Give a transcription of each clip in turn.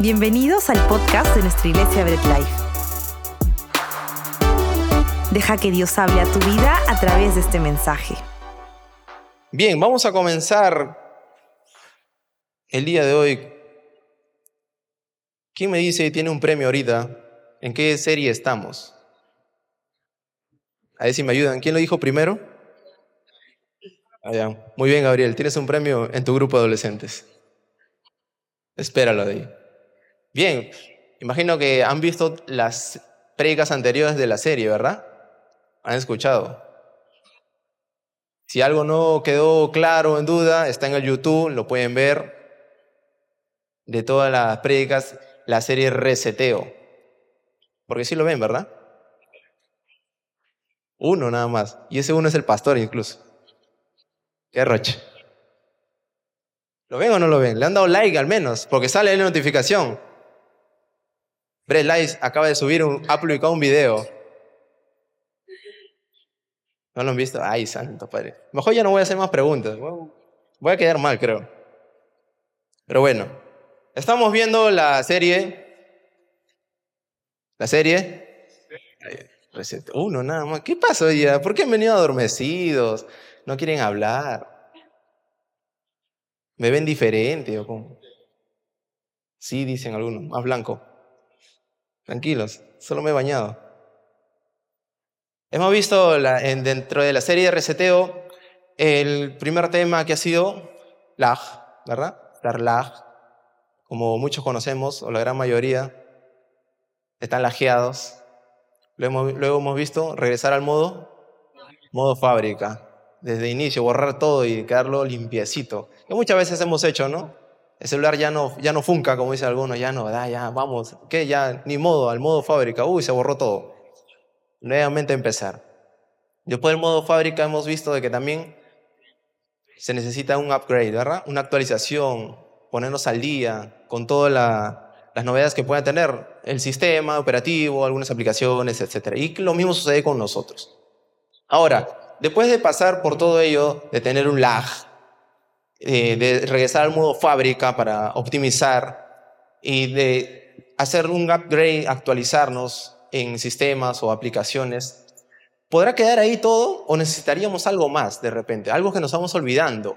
Bienvenidos al podcast de nuestra iglesia Bread Life. Deja que Dios hable a tu vida a través de este mensaje. Bien, vamos a comenzar el día de hoy. ¿Quién me dice que tiene un premio ahorita? ¿En qué serie estamos? A ver si me ayudan. ¿Quién lo dijo primero? Ah, Muy bien, Gabriel. Tienes un premio en tu grupo de adolescentes. Espéralo de ahí. Bien, imagino que han visto las predicas anteriores de la serie, ¿verdad? Han escuchado. Si algo no quedó claro en duda, está en el YouTube, lo pueden ver. De todas las prédicas, la serie Reseteo. Porque sí lo ven, ¿verdad? Uno nada más. Y ese uno es el pastor incluso. Qué roche. ¿Lo ven o no lo ven? Le han dado like al menos, porque sale la notificación. Brett Lice acaba de subir un, ha publicado un video. ¿No lo han visto? Ay, santo padre. Mejor ya no voy a hacer más preguntas. Voy a quedar mal, creo. Pero bueno, estamos viendo la serie. La serie. Uno nada más. ¿Qué pasó ya? ¿Por qué han venido adormecidos? No quieren hablar. ¿Me ven diferente o cómo? Sí, dicen algunos, más blanco. Tranquilos, solo me he bañado. Hemos visto en, dentro de la serie de reseteo el primer tema que ha sido lag, ¿verdad? Dar lag, como muchos conocemos, o la gran mayoría, están lajeados. Luego, luego hemos visto regresar al modo, modo fábrica, desde inicio, borrar todo y quedarlo limpiecito. Que muchas veces hemos hecho, ¿no? El celular ya no, ya no funca, como dice algunos, ya no, ya, vamos, ¿qué? Ya, ni modo, al modo fábrica, uy, se borró todo. Nuevamente empezar. Después del modo fábrica hemos visto de que también se necesita un upgrade, ¿verdad? Una actualización, ponernos al día con todas las novedades que pueda tener el sistema operativo, algunas aplicaciones, etc. Y lo mismo sucede con nosotros. Ahora, después de pasar por todo ello, de tener un lag, eh, de regresar al modo fábrica para optimizar y de hacer un upgrade, actualizarnos en sistemas o aplicaciones, ¿podrá quedar ahí todo o necesitaríamos algo más de repente? Algo que nos estamos olvidando,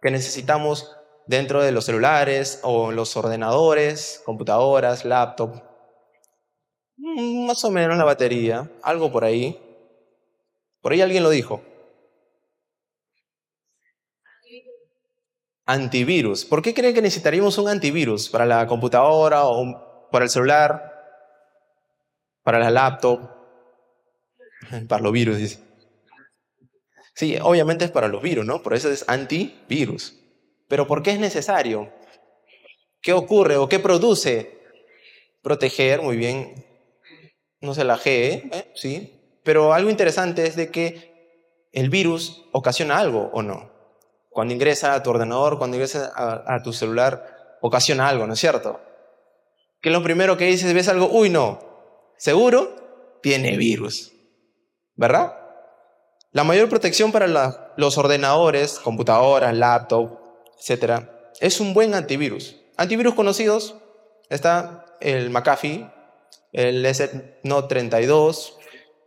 que necesitamos dentro de los celulares o los ordenadores, computadoras, laptop. Mm, más o menos la batería, algo por ahí. Por ahí alguien lo dijo. Antivirus. ¿Por qué creen que necesitaríamos un antivirus para la computadora o para el celular? Para la laptop. Para los virus, dice. Sí, obviamente es para los virus, ¿no? Por eso es antivirus. Pero ¿por qué es necesario? ¿Qué ocurre o qué produce? Proteger, muy bien. No se la G, ¿eh? sí. Pero algo interesante es de que el virus ocasiona algo o no. Cuando ingresa a tu ordenador, cuando ingresa a, tu celular, ocasiona algo, ¿no es cierto? Que lo primero que dices, ves algo, uy, no, seguro tiene virus, ¿verdad? La mayor protección para los ordenadores, computadoras, laptop, etc., es un buen antivirus. Antivirus conocidos está el McAfee, el S-Note32,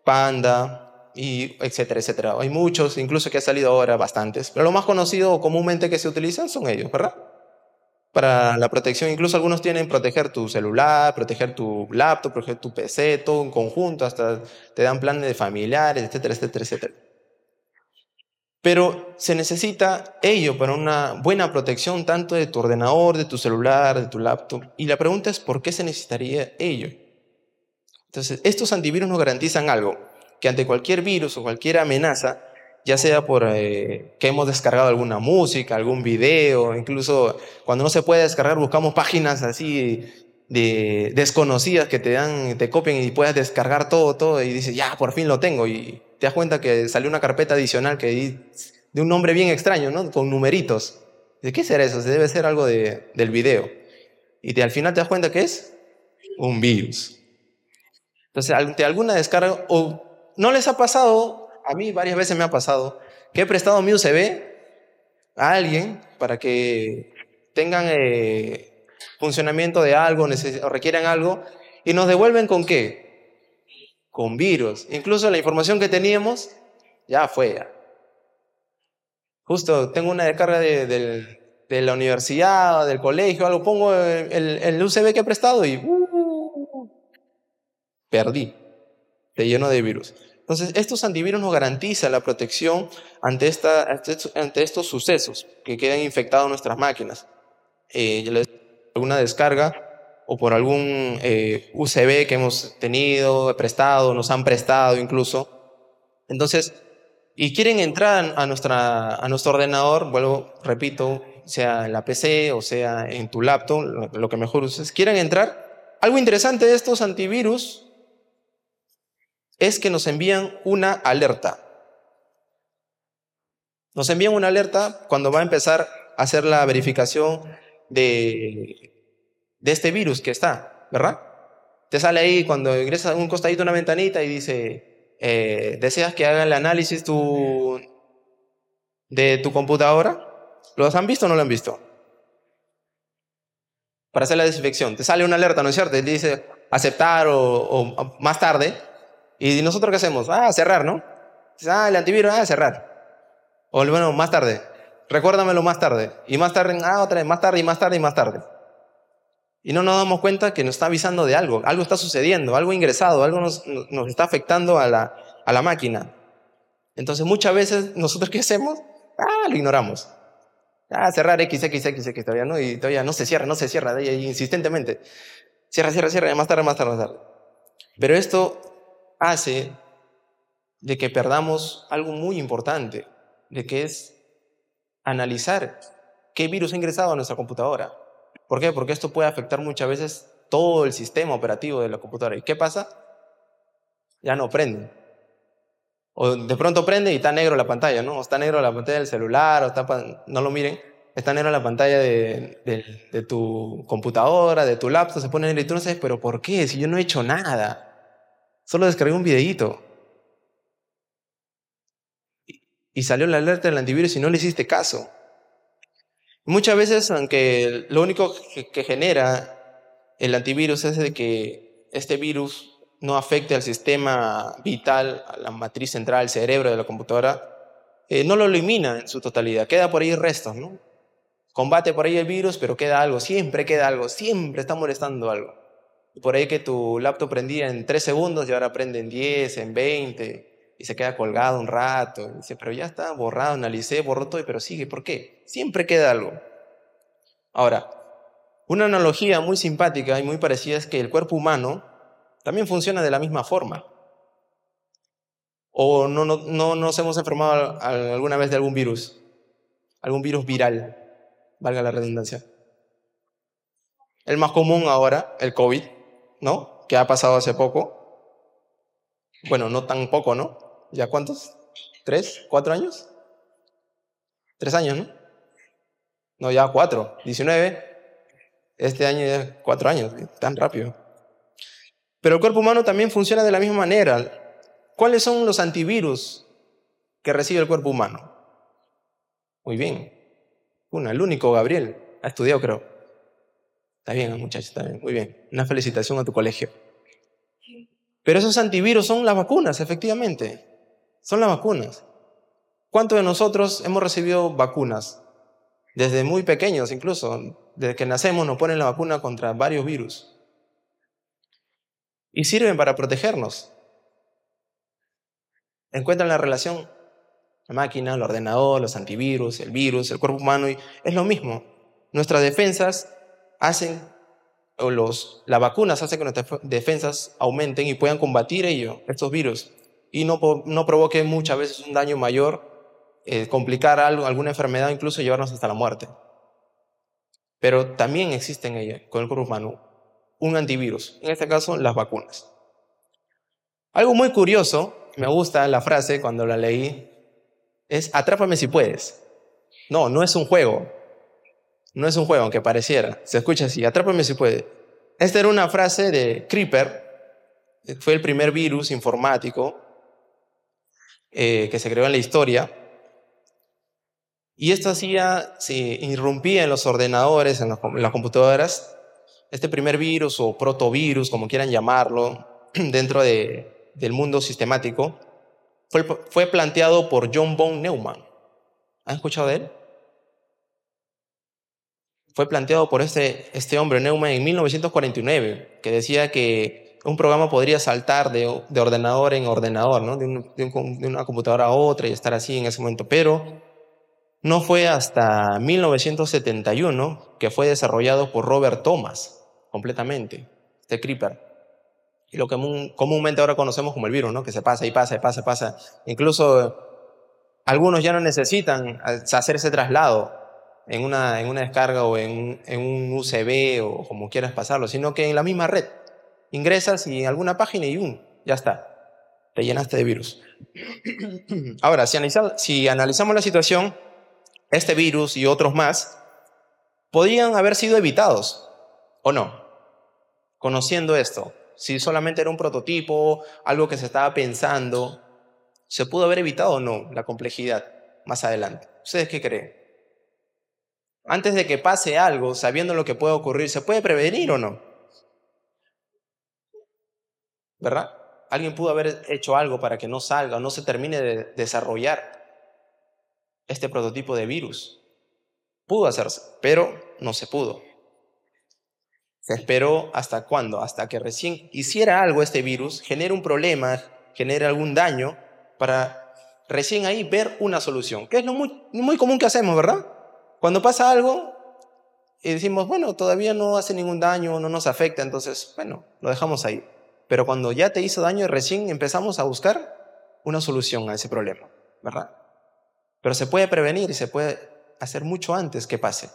Panda, y etcétera, etcétera. Hay muchos, incluso que ha salido ahora bastantes, pero lo más conocido o comúnmente que se utilizan son ellos, ¿verdad? Para la protección, incluso algunos tienen proteger tu celular, proteger tu laptop, proteger tu PC, todo en conjunto, hasta te dan planes de familiares, etcétera, etcétera, etcétera. Pero se necesita ello para una buena protección tanto de tu ordenador, de tu celular, de tu laptop. Y la pregunta es, ¿por qué se necesitaría ello? Entonces, estos antivirus nos garantizan algo que ante cualquier virus o cualquier amenaza, ya sea por eh, que hemos descargado alguna música, algún video, incluso cuando no se puede descargar buscamos páginas así de desconocidas que te dan, te copian y puedes descargar todo, todo y dices, ya, por fin lo tengo y te das cuenta que salió una carpeta adicional que de un nombre bien extraño, ¿no? Con numeritos. ¿De qué será eso? Se debe ser algo de, del video. Y te, al final te das cuenta que es un virus. Entonces, ante alguna descarga ¿No les ha pasado? A mí varias veces me ha pasado que he prestado mi USB a alguien para que tengan, eh, funcionamiento de algo, o requieren algo, y nos devuelven con qué? Con virus. Incluso la información que teníamos ya fue. Justo tengo una descarga de, la universidad, del colegio, algo, pongo el, el, USB que he prestado y uh, perdí. Te lleno de virus. Entonces, estos antivirus nos garantizan la protección ante, esta, ante estos sucesos que quedan infectados nuestras máquinas. Eh, alguna descarga o por algún eh, USB que hemos tenido, prestado, nos han prestado incluso. Entonces, y quieren entrar a, nuestra, a nuestro ordenador, vuelvo, repito, sea en la PC o sea en tu laptop, lo, que mejor uses, quieren entrar. Algo interesante de estos antivirus es que nos envían una alerta. Nos envían una alerta cuando va a empezar a hacer la verificación de, de este virus que está, ¿verdad? Te sale ahí cuando ingresas un costadito una ventanita y dice, eh, ¿deseas que haga el análisis de tu computadora? ¿Los han visto o no lo han visto? Para hacer la desinfección. Te sale una alerta, ¿no es cierto? Te dice aceptar o más tarde ¿Y nosotros qué hacemos? Ah, cerrar, ¿no? Ah, el antivirus, ah, cerrar. O bueno, más tarde. Recuérdamelo más tarde. Y más tarde, ah, otra vez, más tarde y más tarde y más tarde. Y no nos damos cuenta que nos está avisando de algo. Algo está sucediendo, algo ingresado, algo nos, nos está afectando a la, a la máquina. Entonces muchas veces nosotros qué hacemos? Ah, lo ignoramos. Ah, cerrar X, X, X, X todavía no, y todavía no se cierra, no se cierra, insistentemente. Cierra, cierra, cierra, más tarde, más tarde, más tarde. Pero esto hace de que perdamos algo muy importante, de que es analizar qué virus ha ingresado a nuestra computadora. ¿Por qué? Porque esto puede afectar muchas veces todo el sistema operativo de la computadora. ¿Y qué pasa? Ya no prende. O de pronto prende y está negro la pantalla, ¿no? O está negro la pantalla del celular, no lo miren, está negro la pantalla de, de, tu computadora, de tu laptop, se pone negro y tú no sabes, pero ¿por qué? Si yo no he hecho nada. Solo descargué un videíto. Y salió la alerta del antivirus y no le hiciste caso. Muchas veces, aunque lo único que genera el antivirus es de que este virus no afecte al sistema vital, a la matriz central, al cerebro de la computadora, eh, no lo elimina en su totalidad, queda por ahí restos, ¿no? Combate por ahí el virus, pero queda algo, siempre queda algo, siempre está molestando algo por ahí que tu laptop prendía en 3 segundos y ahora prende en 10, en 20 y se queda colgado un rato. Y dice, pero ya está borrado, analicé, borró todo, pero sigue. ¿Por qué? Siempre queda algo. Ahora, una analogía muy simpática y muy parecida es que el cuerpo humano también funciona de la misma forma. ¿O no, no, no nos hemos enfermado alguna vez de algún virus? Algún virus viral, valga la redundancia. El más común ahora, el COVID, ¿no? Que ha pasado hace poco. Bueno, no tan poco, ¿no? ¿Ya cuántos? ¿Tres? ¿Cuatro años? Tres años, ¿no? No, ya cuatro. Diecinueve. Este año ya cuatro años. Tan rápido. Pero el cuerpo humano también funciona de la misma manera. ¿Cuáles son los antivirus que recibe el cuerpo humano? Muy bien. Uno, el único, Gabriel. Ha estudiado, creo. Está bien, muchachos, está bien, muy bien. Una felicitación a tu colegio. Pero esos antivirus son las vacunas, efectivamente. Son las vacunas. ¿Cuántos de nosotros hemos recibido vacunas? Desde muy pequeños incluso. Desde que nacemos nos ponen la vacuna contra varios virus. Y sirven para protegernos. Encuentran la relación. La máquina, el ordenador, los antivirus, el virus, el cuerpo humano. Y es lo mismo. Nuestras defensas hacen, los, las vacunas hacen que nuestras defensas aumenten y puedan combatir ello, estos virus, y no, no provoque muchas veces un daño mayor, eh, complicar alguna enfermedad, incluso llevarnos hasta la muerte. Pero también existe en ella, con el cuerpo humano, un antivirus, en este caso las vacunas. Algo muy curioso, me gusta la frase cuando la leí, es atrápame si puedes. No, no es un juego, no es un juego, aunque pareciera. Se escucha así, atrápame si puede. Esta era una frase de Creeper. Fue el primer virus informático eh, que se creó en la historia. Y esto hacía, se irrumpía en los ordenadores, en, las computadoras, este primer virus o protovirus, como quieran llamarlo, dentro del mundo sistemático, fue, planteado por John von Neumann. ¿Han escuchado él? Fue planteado por este, este hombre, Neumann, en 1949, que decía que un programa podría saltar de, ordenador en ordenador, ¿no? de, una computadora a otra y estar así en ese momento. Pero no fue hasta 1971 que fue desarrollado por Robert Thomas completamente, este creeper. Y lo que comúnmente ahora conocemos como el virus, ¿no? que se pasa y pasa y pasa y pasa. Incluso algunos ya no necesitan hacer ese traslado en una, en una descarga o en, en un USB o como quieras pasarlo, sino que en la misma red. Ingresas y en alguna página y un, ya está. Te llenaste de virus. Ahora, si, si analizamos la situación, este virus y otros más podían haber sido evitados, ¿o no? Conociendo esto, si solamente era un prototipo, algo que se estaba pensando, ¿se pudo haber evitado o no la complejidad más adelante? ¿Ustedes qué creen? Antes de que pase algo, sabiendo lo que puede ocurrir, ¿se puede prevenir o no? ¿Verdad? Alguien pudo haber hecho algo para que no salga o no se termine de desarrollar este prototipo de virus. Pudo hacerse, pero no se pudo. Se esperó hasta cuándo? Hasta que recién hiciera algo este virus, genere un problema, genere algún daño, para recién ahí ver una solución, que es lo muy, muy común que hacemos, ¿verdad? Cuando pasa algo y decimos, bueno, todavía no hace ningún daño, no nos afecta, entonces, bueno, lo dejamos ahí. Pero cuando ya te hizo daño, recién empezamos a buscar una solución a ese problema, ¿verdad? Pero se puede prevenir y se puede hacer mucho antes que pase.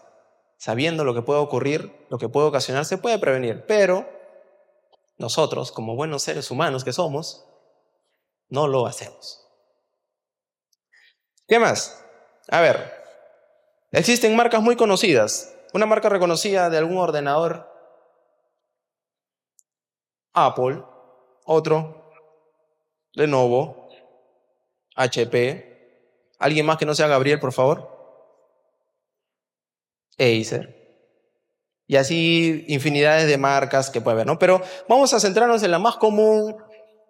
Sabiendo lo que puede ocurrir, lo que puede ocasionar, se puede prevenir. Pero nosotros, como buenos seres humanos que somos, no lo hacemos. ¿Qué más? A ver, existen marcas muy conocidas. Una marca reconocida de algún ordenador. Apple, otro, Lenovo, HP, ¿Alguien más que no sea Gabriel, por favor? Acer. Y así infinidades de marcas que puede haber, ¿no? Pero vamos a centrarnos en la más común,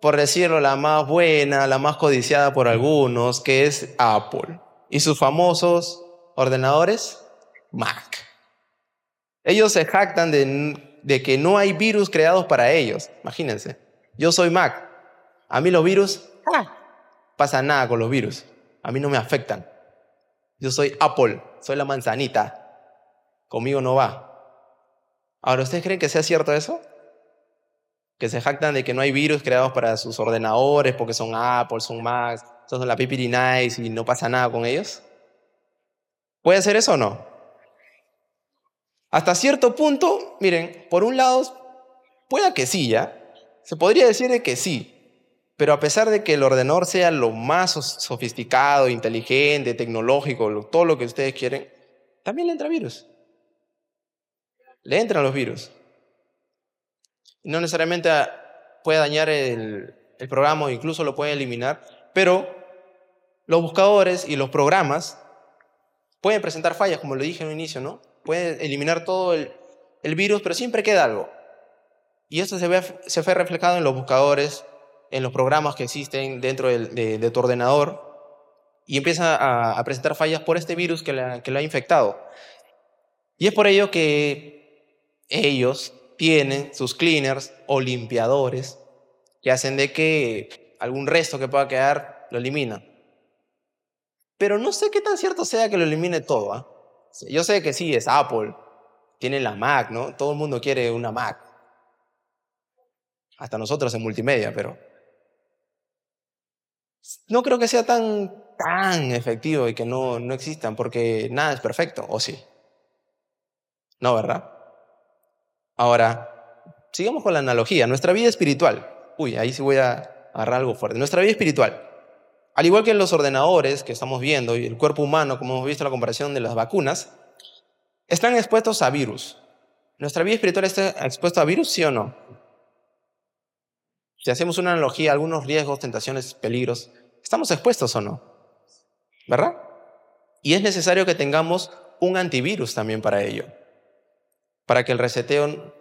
por decirlo, la más buena, la más codiciada por algunos, que es Apple. Y sus famosos ordenadores, Mac. Ellos se jactan de, de que no hay virus creados para ellos. Imagínense. Yo soy Mac. A mí los virus, ¡ah! pasa nada con los virus a mí no me afectan. Yo soy Apple, soy la manzanita. Conmigo no va. Ahora, ¿ustedes creen que sea cierto eso? Que se jactan de que no hay virus creados para sus ordenadores porque son Apple, son Mac, son la Pipiri Nice y no pasa nada con ellos. ¿Puede ser eso o no? Hasta cierto punto, miren, por un lado, pueda que sí, ¿ya? Se podría decir que sí, pero a pesar de que el ordenador sea lo más sofisticado, inteligente, tecnológico, todo lo que ustedes quieren, también le entra virus. Le entran los virus. No necesariamente puede dañar el, el programa o incluso lo puede eliminar, pero los buscadores y los programas pueden presentar fallas, como lo dije en un inicio, ¿no? Pueden eliminar todo el, virus, pero siempre queda algo. Y esto se, ve, se fue reflejado en los buscadores, en los programas que existen dentro de, tu ordenador y empieza a, presentar fallas por este virus que, que lo ha infectado. Y es por ello que ellos tienen sus cleaners o limpiadores que hacen de que algún resto que pueda quedar lo elimina. Pero no sé qué tan cierto sea que lo elimine todo. ¿ah? Yo sé que sí, es Apple, tiene la Mac, ¿no? Todo el mundo quiere una Mac. Hasta nosotros en multimedia, pero no creo que sea tan, tan efectivo y que no, no existan, porque nada es perfecto, ¿o sí? No, ¿verdad? Ahora, sigamos con la analogía. Nuestra vida espiritual. Uy, ahí sí voy a agarrar algo fuerte. Nuestra vida espiritual. Al igual que los ordenadores que estamos viendo y el cuerpo humano, como hemos visto en la comparación de las vacunas, están expuestos a virus. ¿Nuestra vida espiritual está expuesta a virus, sí o no? Si hacemos una analogía, algunos riesgos, tentaciones, peligros, ¿estamos expuestos o no? ¿Verdad? Y es necesario que tengamos un antivirus también para ello, para que el reseteo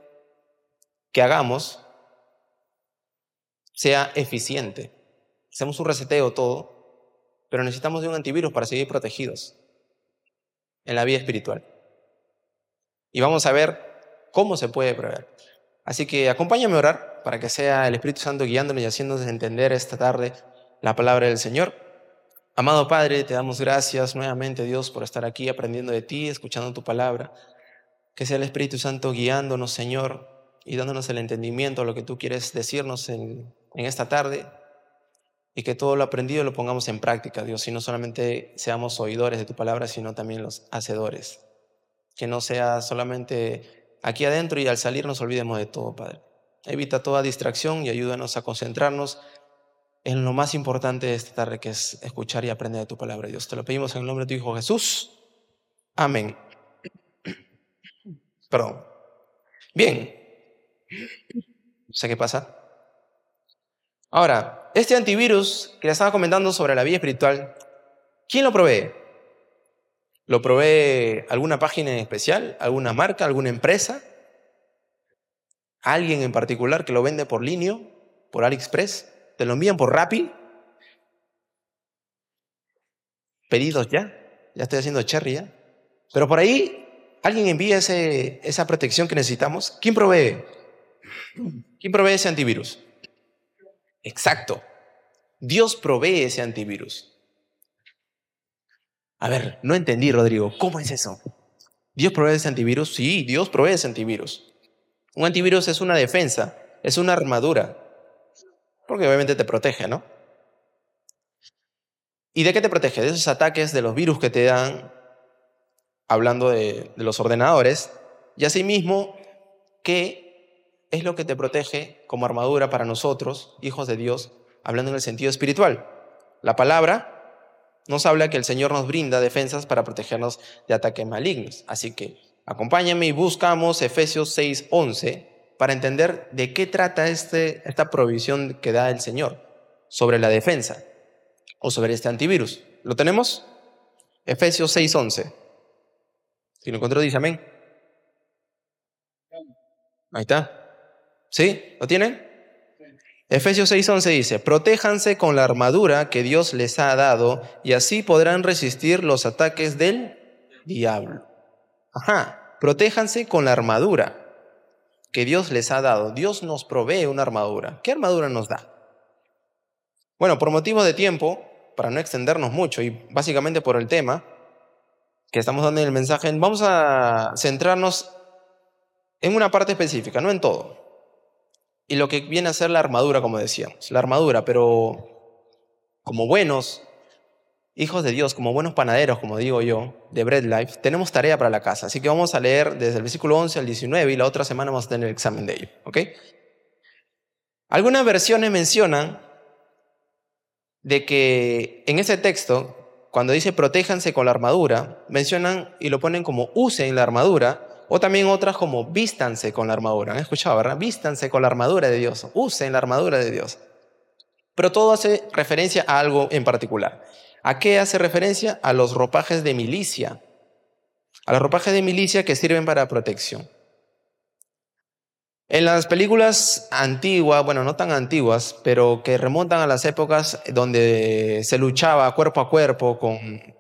que hagamos sea eficiente. Hacemos un reseteo todo, pero necesitamos de un antivirus para seguir protegidos en la vida espiritual. Y vamos a ver cómo se puede prever. Así que acompáñame a orar para que sea el Espíritu Santo guiándonos y haciéndonos entender esta tarde la palabra del Señor. Amado Padre, te damos gracias nuevamente, Dios, por estar aquí aprendiendo de ti, escuchando tu palabra. Que sea el Espíritu Santo guiándonos, Señor, y dándonos el entendimiento a lo que tú quieres decirnos en, en esta tarde. Y que todo lo aprendido lo pongamos en práctica, Dios, y no solamente seamos oidores de tu palabra, sino también los hacedores. Que no sea solamente aquí adentro y al salir nos olvidemos de todo, Padre. Evita toda distracción y ayúdanos a concentrarnos en lo más importante de esta tarde, que es escuchar y aprender de tu palabra, Dios. Te lo pedimos en el nombre de tu Hijo Jesús. Amén. Perdón. Bien. No sé qué pasa. Ahora, este antivirus que le estaba comentando sobre la vida espiritual, ¿quién lo provee? ¿Lo provee alguna página en especial? ¿Alguna marca? ¿Alguna empresa? ¿Alguien en particular que lo vende por línea? ¿Por AliExpress? ¿Te lo envían por Rappi? ¿Pedidos ya? Ya estoy haciendo cherry ya. Pero por ahí, ¿alguien envía esa protección que necesitamos? ¿Quién provee? ¿Quién provee ese antivirus? Exacto. Dios provee ese antivirus. A ver, no entendí, Rodrigo. ¿Cómo es eso? ¿Dios provee ese antivirus? Sí, Dios provee ese antivirus. Un antivirus es una defensa, es una armadura. Porque obviamente te protege, ¿no? ¿Y de qué te protege? De esos ataques, de los virus que te dan, hablando de, de los ordenadores, y asimismo, ¿qué es lo que te protege como armadura para nosotros, hijos de Dios, hablando en el sentido espiritual. La palabra nos habla que el Señor nos brinda defensas para protegernos de ataques malignos. Así que acompáñame y buscamos Efesios 6:11 para entender de qué trata este, esta provisión que da el Señor sobre la defensa o sobre este antivirus. ¿Lo tenemos? Efesios 6:11. Si lo encontró, dice amén. Ahí está. ¿Sí? ¿Lo tienen? Efesios 6:11 dice, protéjanse con la armadura que Dios les ha dado y así podrán resistir los ataques del diablo. Ajá, protéjanse con la armadura que Dios les ha dado. Dios nos provee una armadura. ¿Qué armadura nos da? Bueno, por motivo de tiempo, para no extendernos mucho y básicamente por el tema que estamos dando en el mensaje, vamos a centrarnos en una parte específica, no en todo y lo que viene a ser la armadura, como decíamos, la armadura, pero como buenos hijos de Dios, como buenos panaderos, como digo yo, de Bread Life, tenemos tarea para la casa. Así que vamos a leer desde el versículo 11 al 19 y la otra semana vamos a tener el examen de ello. ¿ok? Algunas versiones mencionan de que en ese texto, cuando dice protéjanse con la armadura, mencionan y lo ponen como usen la armadura, o también otras como vístanse con la armadura. ¿Han escuchado, verdad? Vístanse con la armadura de Dios. Usen la armadura de Dios. Pero todo hace referencia a algo en particular. ¿A qué hace referencia? A los ropajes de milicia. A los ropajes de milicia que sirven para protección. En las películas antiguas, bueno, no tan antiguas, pero que remontan a las épocas donde se luchaba cuerpo a cuerpo con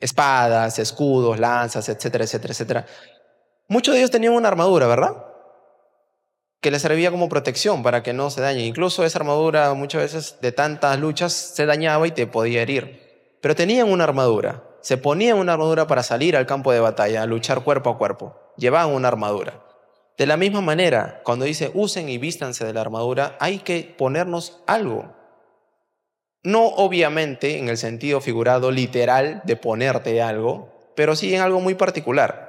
espadas, escudos, lanzas, etcétera, etcétera, etcétera. Muchos de ellos tenían una armadura, ¿verdad? Que les servía como protección para que no se dañe. Incluso esa armadura muchas veces de tantas luchas se dañaba y te podía herir. Pero tenían una armadura. Se ponían una armadura para salir al campo de batalla, a luchar cuerpo a cuerpo. Llevaban una armadura. De la misma manera, cuando dice usen y vístanse de la armadura, hay que ponernos algo. No obviamente en el sentido figurado literal de ponerte algo, pero sí en algo muy particular.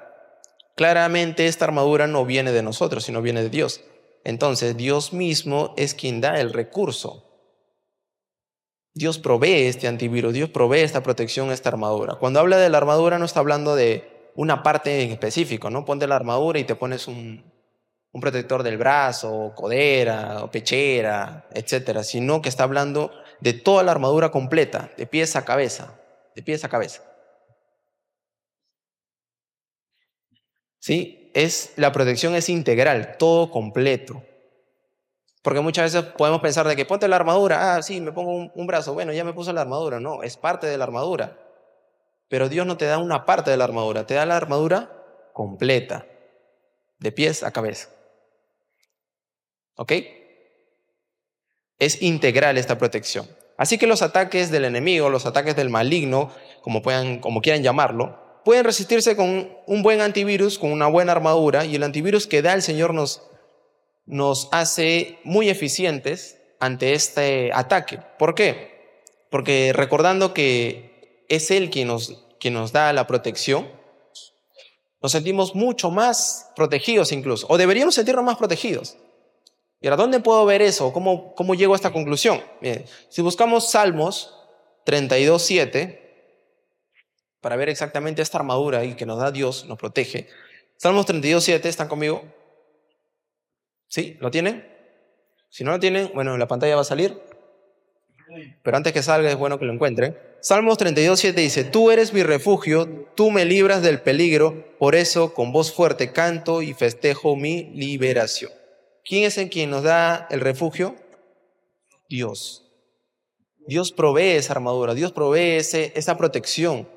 Claramente esta armadura no viene de nosotros, sino viene de Dios. Entonces Dios mismo es quien da el recurso. Dios provee este antivirus, Dios provee esta protección, esta armadura. Cuando habla de la armadura no está hablando de una parte en específico, ¿no? Ponte la armadura y te pones un, un protector del brazo, codera, o pechera, etcétera, sino que está hablando de toda la armadura completa, de pies a cabeza, de pies a cabeza. ¿Sí? Es, la protección es integral, todo completo. Porque muchas veces podemos pensar de que ponte la armadura, ah, sí, me pongo un, brazo, bueno, ya me puse la armadura. No, es parte de la armadura. Pero Dios no te da una parte de la armadura, te da la armadura completa, de pies a cabeza. ¿Ok? Es integral esta protección. Así que los ataques del enemigo, los ataques del maligno, como, puedan, como quieran llamarlo, pueden resistirse con un buen antivirus, con una buena armadura, y el antivirus que da el Señor nos, nos hace muy eficientes ante este ataque. ¿Por qué? Porque recordando que es Él quien nos, quien nos da la protección, nos sentimos mucho más protegidos incluso, o deberíamos sentirnos más protegidos. ¿Y ahora dónde puedo ver eso? ¿Cómo, cómo llego a esta conclusión? si buscamos Salmos 32.7, para ver exactamente esta armadura y que nos da Dios, nos protege. Salmos 32.7, ¿están conmigo? ¿Sí? ¿Lo tienen? Si no lo tienen, bueno, en la pantalla va a salir. Pero antes que salga es bueno que lo encuentren. Salmos 32.7 dice, Tú eres mi refugio, tú me libras del peligro, por eso con voz fuerte canto y festejo mi liberación. ¿Quién es el quien nos da el refugio? Dios. Dios provee esa armadura, Dios provee esa protección.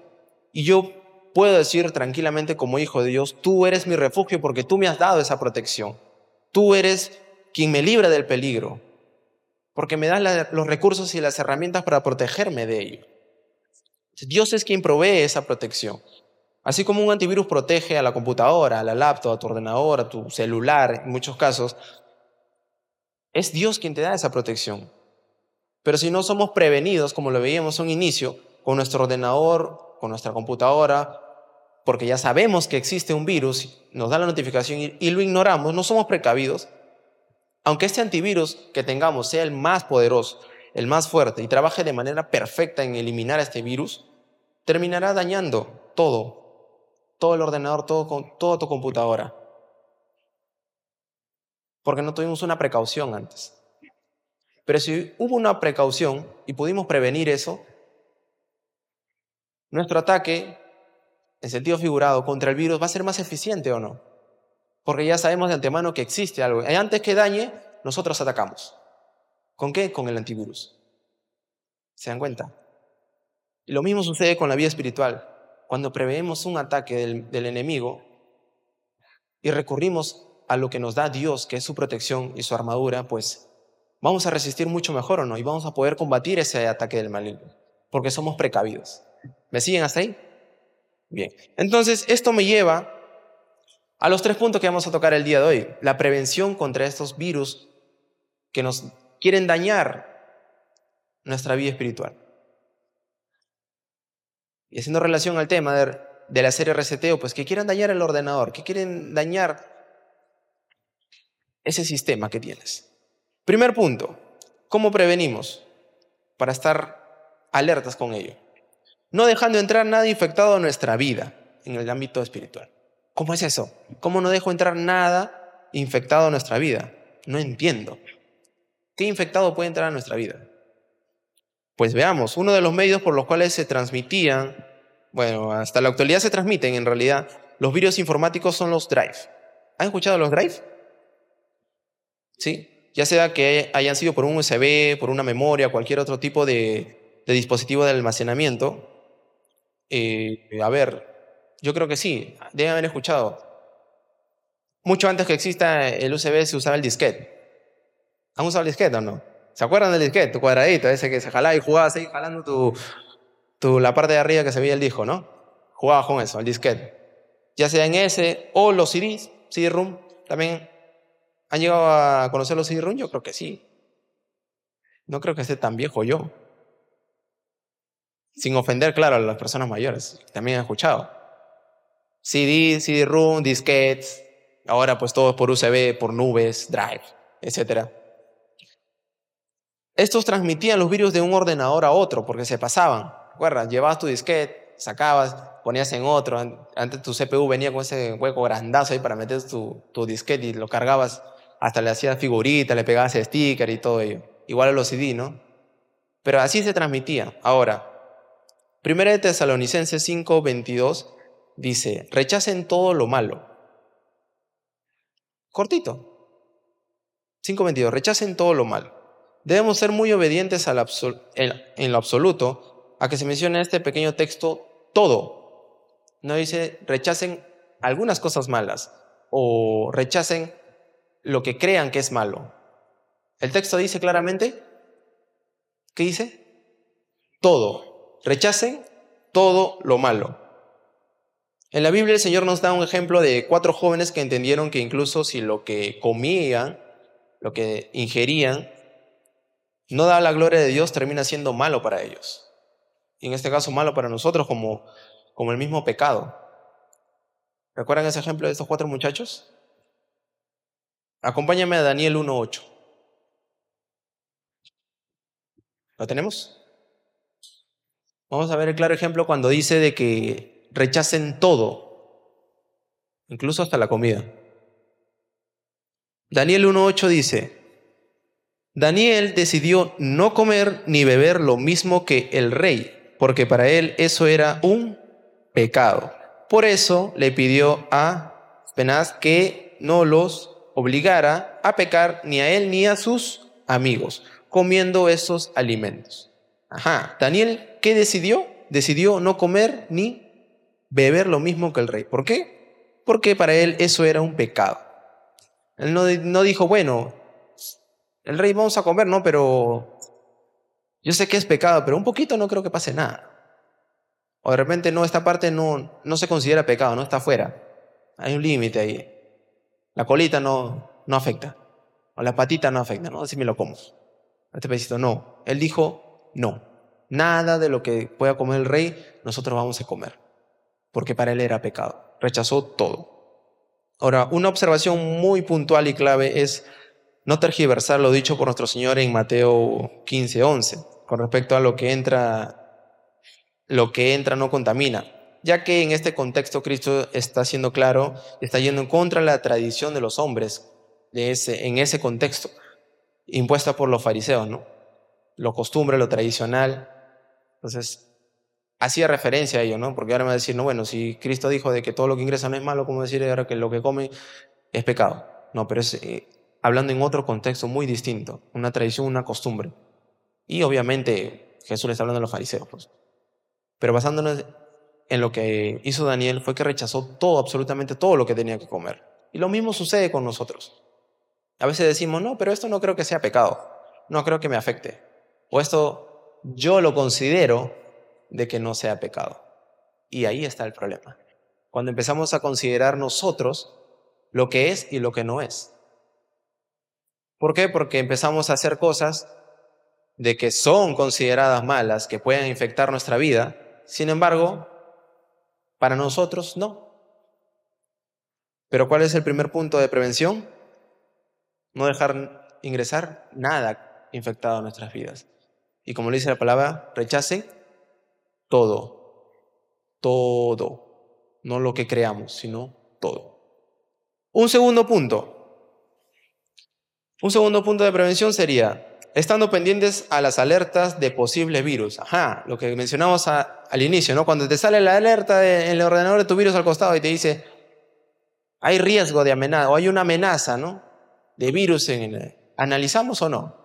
Y yo puedo decir tranquilamente como hijo de Dios, tú eres mi refugio porque tú me has dado esa protección. Tú eres quien me libra del peligro, porque me das los recursos y las herramientas para protegerme de ello. Dios es quien provee esa protección. Así como un antivirus protege a la computadora, a la laptop, a tu ordenador, a tu celular, en muchos casos, es Dios quien te da esa protección. Pero si no somos prevenidos, como lo veíamos a un inicio, con nuestro ordenador, con nuestra computadora, porque ya sabemos que existe un virus, nos da la notificación y, lo ignoramos, no somos precavidos, aunque este antivirus que tengamos sea el más poderoso, el más fuerte y trabaje de manera perfecta en eliminar este virus, terminará dañando todo, todo el ordenador, todo, toda tu computadora porque no tuvimos una precaución antes. Pero si hubo una precaución y pudimos prevenir eso, nuestro ataque, en sentido figurado, contra el virus va a ser más eficiente o no. Porque ya sabemos de antemano que existe algo. Y antes que dañe, nosotros atacamos. ¿Con qué? Con el antivirus. ¿Se dan cuenta? Y lo mismo sucede con la vida espiritual. Cuando preveemos un ataque del, del enemigo y recurrimos a lo que nos da Dios, que es su protección y su armadura, pues vamos a resistir mucho mejor o no, y vamos a poder combatir ese ataque del maligno, porque somos precavidos. ¿Me siguen hasta ahí? Bien, entonces esto me lleva a los tres puntos que vamos a tocar el día de hoy. La prevención contra estos virus que nos quieren dañar nuestra vida espiritual. Y haciendo relación al tema de, la serie Reseteo, pues que quieren dañar el ordenador, que quieren dañar ese sistema que tienes. Primer punto, ¿cómo prevenimos? Para estar alertas con ello. No dejando entrar nada infectado a nuestra vida en el ámbito espiritual. ¿Cómo es eso? ¿Cómo no dejo entrar nada infectado a nuestra vida? No entiendo. ¿Qué infectado puede entrar a nuestra vida? Pues veamos, uno de los medios por los cuales se transmitían, bueno, hasta la actualidad se transmiten en realidad, los virus informáticos son los drive. ¿Han escuchado los drive? ¿sí? Ya sea que hayan sido por un USB, por una memoria, cualquier otro tipo de, dispositivo de almacenamiento. Eh, a ver, yo creo que sí, deben haber escuchado. Mucho antes que exista el USB se usaba el disquete. ¿Han usado el disquete o no? ¿Se acuerdan del disquete? Tu cuadradito, ese que se jalaba y jugabas ahí jalando tu, la parte de arriba que se veía el disco, ¿no? Jugabas con eso, el disquete. Ya sea en ese o los CDs, CD-ROOM, también ¿Han llegado a conocer los CD-ROM? Yo creo que sí. No creo que esté tan viejo yo. Sin ofender, claro, a las personas mayores. También han escuchado. CD, CD-ROM, disquetes. Ahora pues todo por USB, por nubes, drive, etc. Estos transmitían los virus de un ordenador a otro porque se pasaban. ¿Recuerdas? Llevabas tu disquete, sacabas, ponías en otro. Antes tu CPU venía con ese hueco grandazo ahí para meter tu, tu disquete y lo cargabas hasta le hacías figuritas, le pegabas sticker y todo ello. Igual a los CD, ¿no? Pero así se transmitía. Ahora, Primera de Tesalonicenses 5, 22 dice, rechacen todo lo malo. Cortito. 5.22. Rechacen todo lo malo. Debemos ser muy obedientes en lo absoluto a que se mencione en este pequeño texto todo. No dice rechacen algunas cosas malas o rechacen lo que crean que es malo. El texto dice claramente, ¿qué dice? Todo. Rechacen todo lo malo. En la Biblia el Señor nos da un ejemplo de cuatro jóvenes que entendieron que incluso si lo que comían, lo que ingerían, no da la gloria de Dios, termina siendo malo para ellos. Y en este caso malo para nosotros como, como el mismo pecado. ¿Recuerdan ese ejemplo de estos cuatro muchachos? Acompáñame a Daniel 1.8. ¿Lo tenemos? Vamos a ver el claro ejemplo cuando dice de que rechacen todo, incluso hasta la comida. Daniel 1.8 dice, Daniel decidió no comer ni beber lo mismo que el rey, porque para él eso era un pecado. Por eso le pidió a Penaz que no los obligara a pecar ni a él ni a sus amigos, comiendo esos alimentos. Ajá, Daniel, ¿qué decidió? Decidió no comer ni beber lo mismo que el rey. ¿Por qué? Porque para él eso era un pecado. Él no, no dijo, bueno, el rey vamos a comer, ¿no? Pero yo sé que es pecado, pero un poquito no creo que pase nada. O de repente no, esta parte no, no se considera pecado, no está afuera. Hay un límite ahí. La colita no, no afecta. O la patita no afecta, ¿no? Así me lo como. Este pedacito no. Él dijo, no. Nada de lo que pueda comer el rey, nosotros vamos a comer. Porque para él era pecado. Rechazó todo. Ahora, una observación muy puntual y clave es no tergiversar lo dicho por nuestro Señor en Mateo 15, 11, con respecto a lo que entra, lo que entra no contamina, ya que en este contexto Cristo está siendo claro, está yendo en contra de la tradición de los hombres en ese contexto, impuesta por los fariseos, ¿no? Lo costumbre, lo tradicional. Entonces, hacía referencia a ello, ¿no? Porque ahora me va a decir, no, bueno, si Cristo dijo de que todo lo que ingresa no es malo, ¿cómo decir ahora que lo que come es pecado? No, pero es, eh, hablando en otro contexto muy distinto, una tradición, una costumbre. Y obviamente Jesús le está hablando a los fariseos. Pues. Pero basándonos en lo que hizo Daniel fue que rechazó todo, absolutamente todo lo que tenía que comer. Y lo mismo sucede con nosotros. A veces decimos, no, pero esto no creo que sea pecado, no creo que me afecte. O esto yo lo considero de que no sea pecado. Y ahí está el problema. Cuando empezamos a considerar nosotros lo que es y lo que no es. ¿Por qué? Porque empezamos a hacer cosas de que son consideradas malas, que pueden infectar nuestra vida, sin embargo, para nosotros no. Pero ¿cuál es el primer punto de prevención? No dejar ingresar nada infectado a nuestras vidas. Y como le dice la palabra, rechace todo, todo, no lo que creamos, sino todo. Un segundo punto, un segundo punto de prevención sería, estando pendientes a las alertas de posibles virus. Ajá, lo que mencionamos al inicio, ¿no? Cuando te sale la alerta en el ordenador de tu virus al costado y te dice, hay riesgo de amenaza, o hay una amenaza, ¿no? De virus en el... ¿Analizamos o no?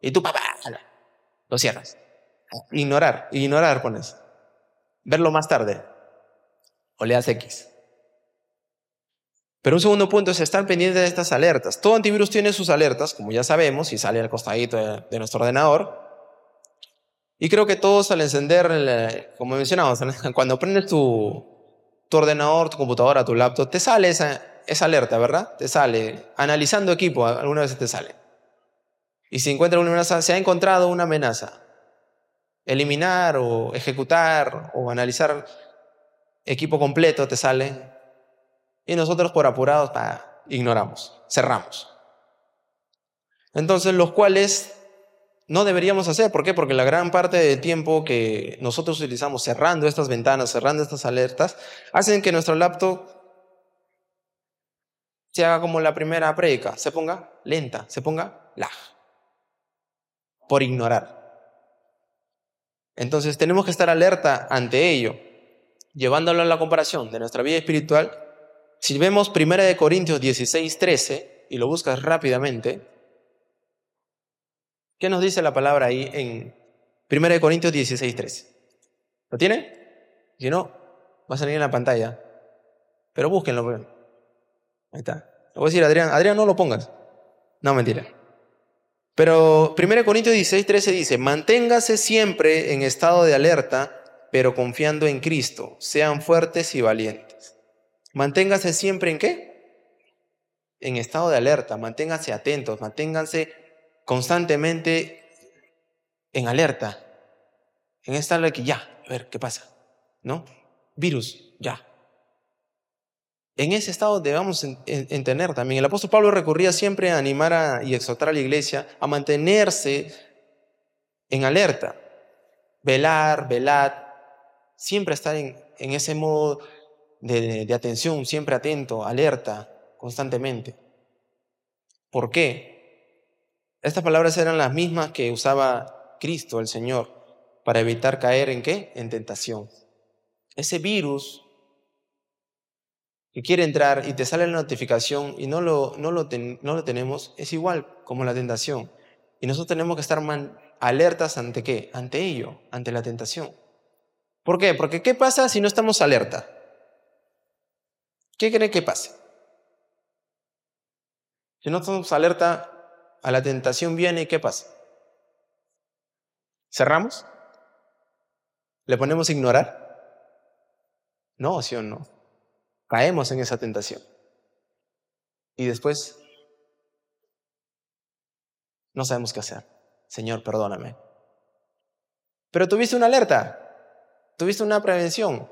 Y tú, papá, lo cierras. Ignorar, ignorar pones. Verlo más tarde. O le das X. Pero un segundo punto es estar pendiente de estas alertas. Todo antivirus tiene sus alertas, como ya sabemos, y sale al costadito de, nuestro ordenador. Y creo que todos al encender, como mencionamos, cuando prendes tu, tu ordenador, tu computadora, tu laptop, te sale esa, esa alerta, ¿verdad? Te sale. Analizando equipo, alguna vez te sale. Y si encuentra una amenaza, se ha encontrado una amenaza. Eliminar o ejecutar o analizar equipo completo te sale y nosotros por apurados ignoramos, cerramos. Entonces, los cuales no deberíamos hacer. ¿Por qué? Porque la gran parte del tiempo que nosotros utilizamos cerrando estas ventanas, cerrando estas alertas, hacen que nuestro laptop se haga como la primera predica, se ponga lenta, se ponga lag, por ignorar. Entonces tenemos que estar alerta ante ello, llevándolo a la comparación de nuestra vida espiritual si vemos 1 Corintios 16, 13, y lo buscas rápidamente, ¿Qué nos dice la palabra ahí en 1 Corintios 16, 13? ¿Lo tiene? Si no, va a salir en la pantalla. Pero búsquenlo. Pues. Ahí está. Le voy a decir, Adrián, Adrián, no lo pongas. No, mentira. Pero 1 Corintios 16, 13 dice, manténgase siempre en estado de alerta, pero confiando en Cristo. Sean fuertes y valientes. Manténgase siempre en qué? En estado de alerta, manténganse atentos, manténganse constantemente en alerta. En esta que ya, a ver, ¿qué pasa? ¿No? Virus, ya. En ese estado debemos entender también. El apóstol Pablo recurría siempre a animar y exhortar a la iglesia a mantenerse en alerta. Velar, velar, siempre estar en, ese modo de, de atención, siempre atento, alerta, constantemente. ¿Por qué? Estas palabras eran las mismas que usaba Cristo, el Señor, para evitar caer en qué? En tentación. Ese virus que quiere entrar y te sale la notificación y no lo, no lo, no lo tenemos, es igual como la tentación. Y nosotros tenemos que estar alertas ante qué? Ante ello, ante la tentación. ¿Por qué? Porque ¿qué pasa si no estamos alerta? ¿Qué cree que pase? Si no estamos alerta a la tentación viene y ¿qué pasa? ¿Cerramos? ¿Le ponemos ignorar? No, sí o no. Caemos en esa tentación. Y después no sabemos qué hacer. Señor, perdóname. Pero tuviste una alerta, tuviste una prevención.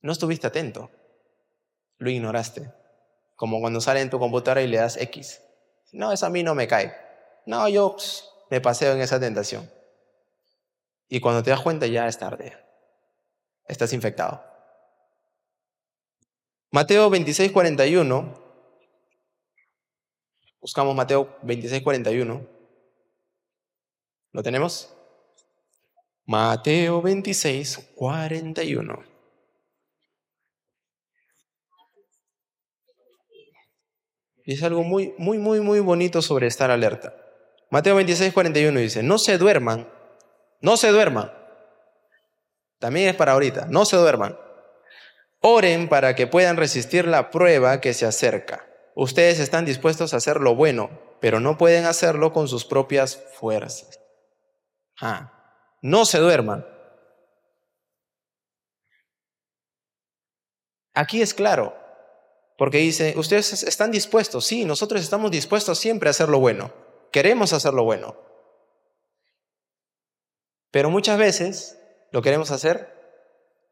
No estuviste atento, lo ignoraste. Como cuando sale en tu computadora y le das X. No, eso a mí no me cae. No, yo me paseo en esa tentación. Y cuando te das cuenta ya es tarde. Estás infectado. Mateo 26, 41. Buscamos Mateo 26, 41. ¿Lo tenemos? Mateo 26, 41. Dice algo muy, muy, muy, muy bonito sobre estar alerta. Mateo 26, 41 dice, no se duerman, no se duerman. También es para ahorita, no se duerman. Oren para que puedan resistir la prueba que se acerca. Ustedes están dispuestos a hacer lo bueno, pero no pueden hacerlo con sus propias fuerzas. Ah, no se duerman. Aquí es claro, porque dice, ustedes están dispuestos, sí, nosotros estamos dispuestos siempre a hacer lo bueno, queremos hacer lo bueno. Pero muchas veces lo queremos hacer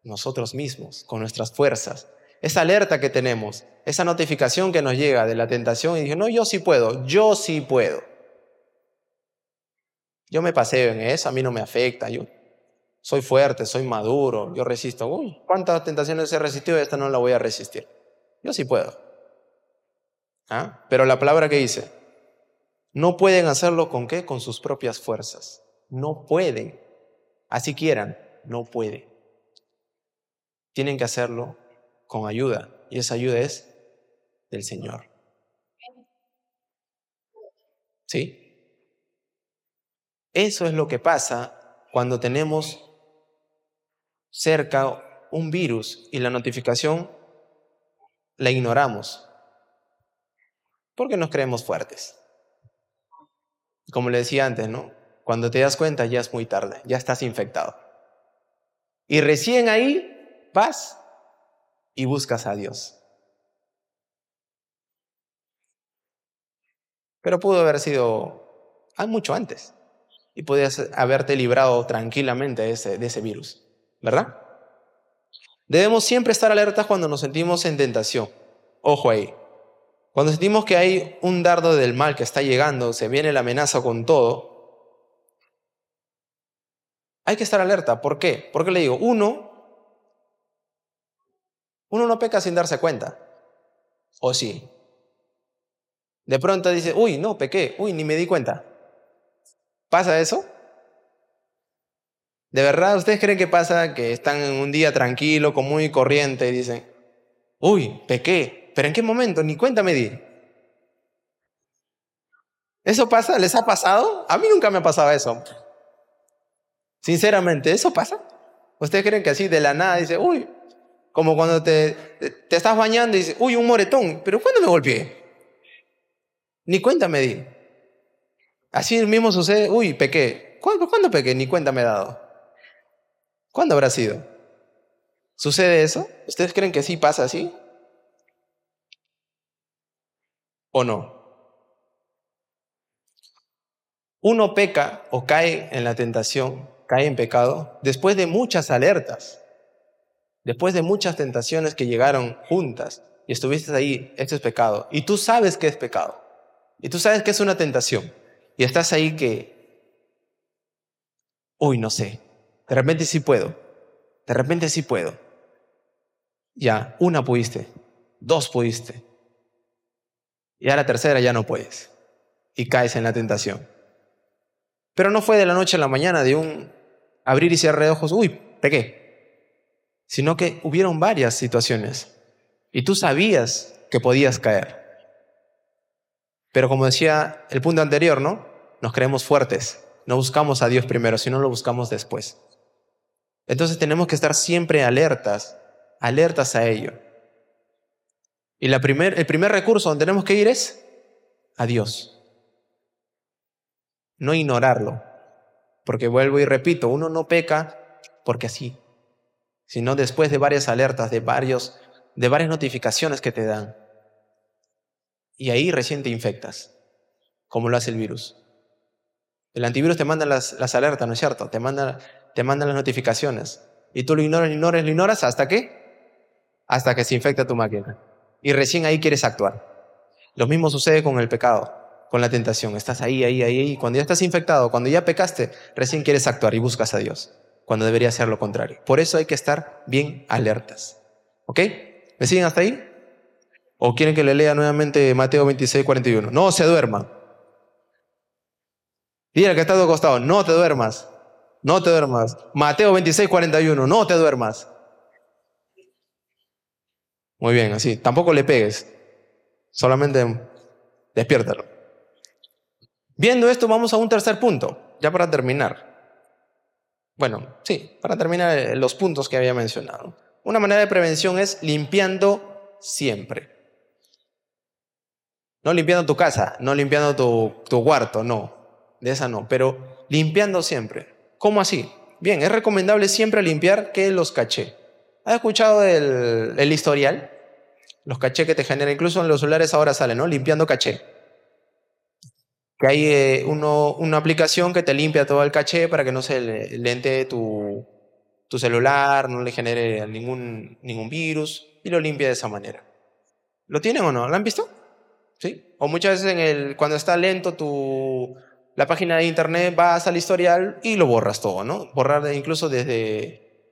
nosotros mismos, con nuestras fuerzas. Esa alerta que tenemos, esa notificación que nos llega de la tentación y dije, no, yo sí puedo, yo sí puedo. Yo me paseo en eso, a mí no me afecta, yo soy fuerte, soy maduro, yo resisto. Uy, ¿cuántas tentaciones he resistido esta no la voy a resistir? Yo sí puedo. ¿Ah? Pero la palabra que dice, no pueden hacerlo con qué? Con sus propias fuerzas. No pueden. Así quieran, no pueden. Tienen que hacerlo con ayuda. Y esa ayuda es del Señor. ¿Sí? Eso es lo que pasa cuando tenemos cerca un virus y la notificación la ignoramos porque nos creemos fuertes. Como le decía antes, ¿no? Cuando te das cuenta ya es muy tarde, ya estás infectado. Y recién ahí vas y buscas a Dios. Pero pudo haber sido mucho antes y podías haberte librado tranquilamente de ese, de ese virus, ¿verdad? Debemos siempre estar alertas cuando nos sentimos en tentación. Ojo ahí. Cuando sentimos que hay un dardo del mal que está llegando, se viene la amenaza con todo, hay que estar alerta. ¿Por qué? Porque le digo, uno, uno no peca sin darse cuenta. ¿O sí? De pronto dice, uy, no, pequé, uy, ni me di cuenta. ¿Pasa eso? ¿De verdad ustedes creen que pasa que están en un día tranquilo, común y corriente y dicen, uy, pequé, pero ¿en qué momento? Ni cuenta me di. ¿Eso pasa? ¿Les ha pasado? A mí nunca me ha pasado eso. Sinceramente, ¿eso pasa? ¿Ustedes creen que así de la nada dice, uy, como cuando te, te estás bañando y dices, uy, un moretón, pero ¿cuándo me golpeé? Ni cuenta me di. Así mismo sucede, uy, pequé. ¿Cuándo, ¿Cuándo pequé? Ni cuenta me he dado. ¿Cuándo habrá sido? ¿Sucede eso? ¿Ustedes creen que sí pasa así? ¿O no? Uno peca o cae en la tentación, cae en pecado, después de muchas alertas, después de muchas tentaciones que llegaron juntas y estuviste ahí, esto es pecado, y tú sabes que es pecado, y tú sabes que es una tentación, y estás ahí que, uy, no sé, de repente sí puedo, de repente sí puedo. Ya, una pudiste, dos pudiste, y a la tercera ya no puedes, y caes en la tentación. Pero no fue de la noche a la mañana, de un abrir y cerrar de ojos, uy, pequé. Sino que hubieron varias situaciones. Y tú sabías que podías caer. Pero como decía el punto anterior, ¿no? Nos creemos fuertes. No buscamos a Dios primero, sino lo buscamos después. Entonces tenemos que estar siempre alertas, alertas a ello. Y primer, el primer recurso donde tenemos que ir es a Dios no ignorarlo. Porque vuelvo y repito, uno no peca porque así, sino después de varias alertas, de, varios, de varias notificaciones que te dan. Y ahí recién te infectas, como lo hace el virus. El antivirus te manda las, las alertas, ¿no es cierto? Te manda, te las notificaciones. Y tú lo ignoras, lo ignoras, lo ignoras, ¿hasta qué? Hasta que se infecta tu máquina. Y recién ahí quieres actuar. Lo mismo sucede con el pecado con la tentación. Estás ahí, ahí, ahí, y cuando ya estás infectado, cuando ya pecaste, recién quieres actuar y buscas a Dios, cuando debería ser lo contrario. Por eso hay que estar bien alertas. ¿Ok? ¿Me siguen hasta ahí? ¿O quieren que le lea nuevamente Mateo 26, 41? No se duerma. Dile que está a tu costado, no te duermas. No te duermas. Mateo 26, 41, no te duermas. Muy bien, así. Tampoco le pegues. Solamente despiértalo. Viendo esto, vamos a un tercer punto, ya para terminar. Bueno, sí, para terminar eh, los puntos que había mencionado. Una manera de prevención es limpiando siempre. No limpiando tu casa, no limpiando tu, tu cuarto, no. De esa no, pero limpiando siempre. ¿Cómo así? Bien, es recomendable siempre limpiar que los caché. ¿Has escuchado el, el historial? Los caché que te genera, incluso en los celulares ahora salen, ¿no? Limpiando caché que hay eh, una aplicación que te limpia todo el caché para que no se le, lente tu, celular, no le genere ningún, virus y lo limpia de esa manera. ¿Lo tienen o no? ¿Lo han visto? ¿Sí? O muchas veces cuando está lento tu, la página de internet vas al historial y lo borras todo, ¿no? Borrar incluso desde,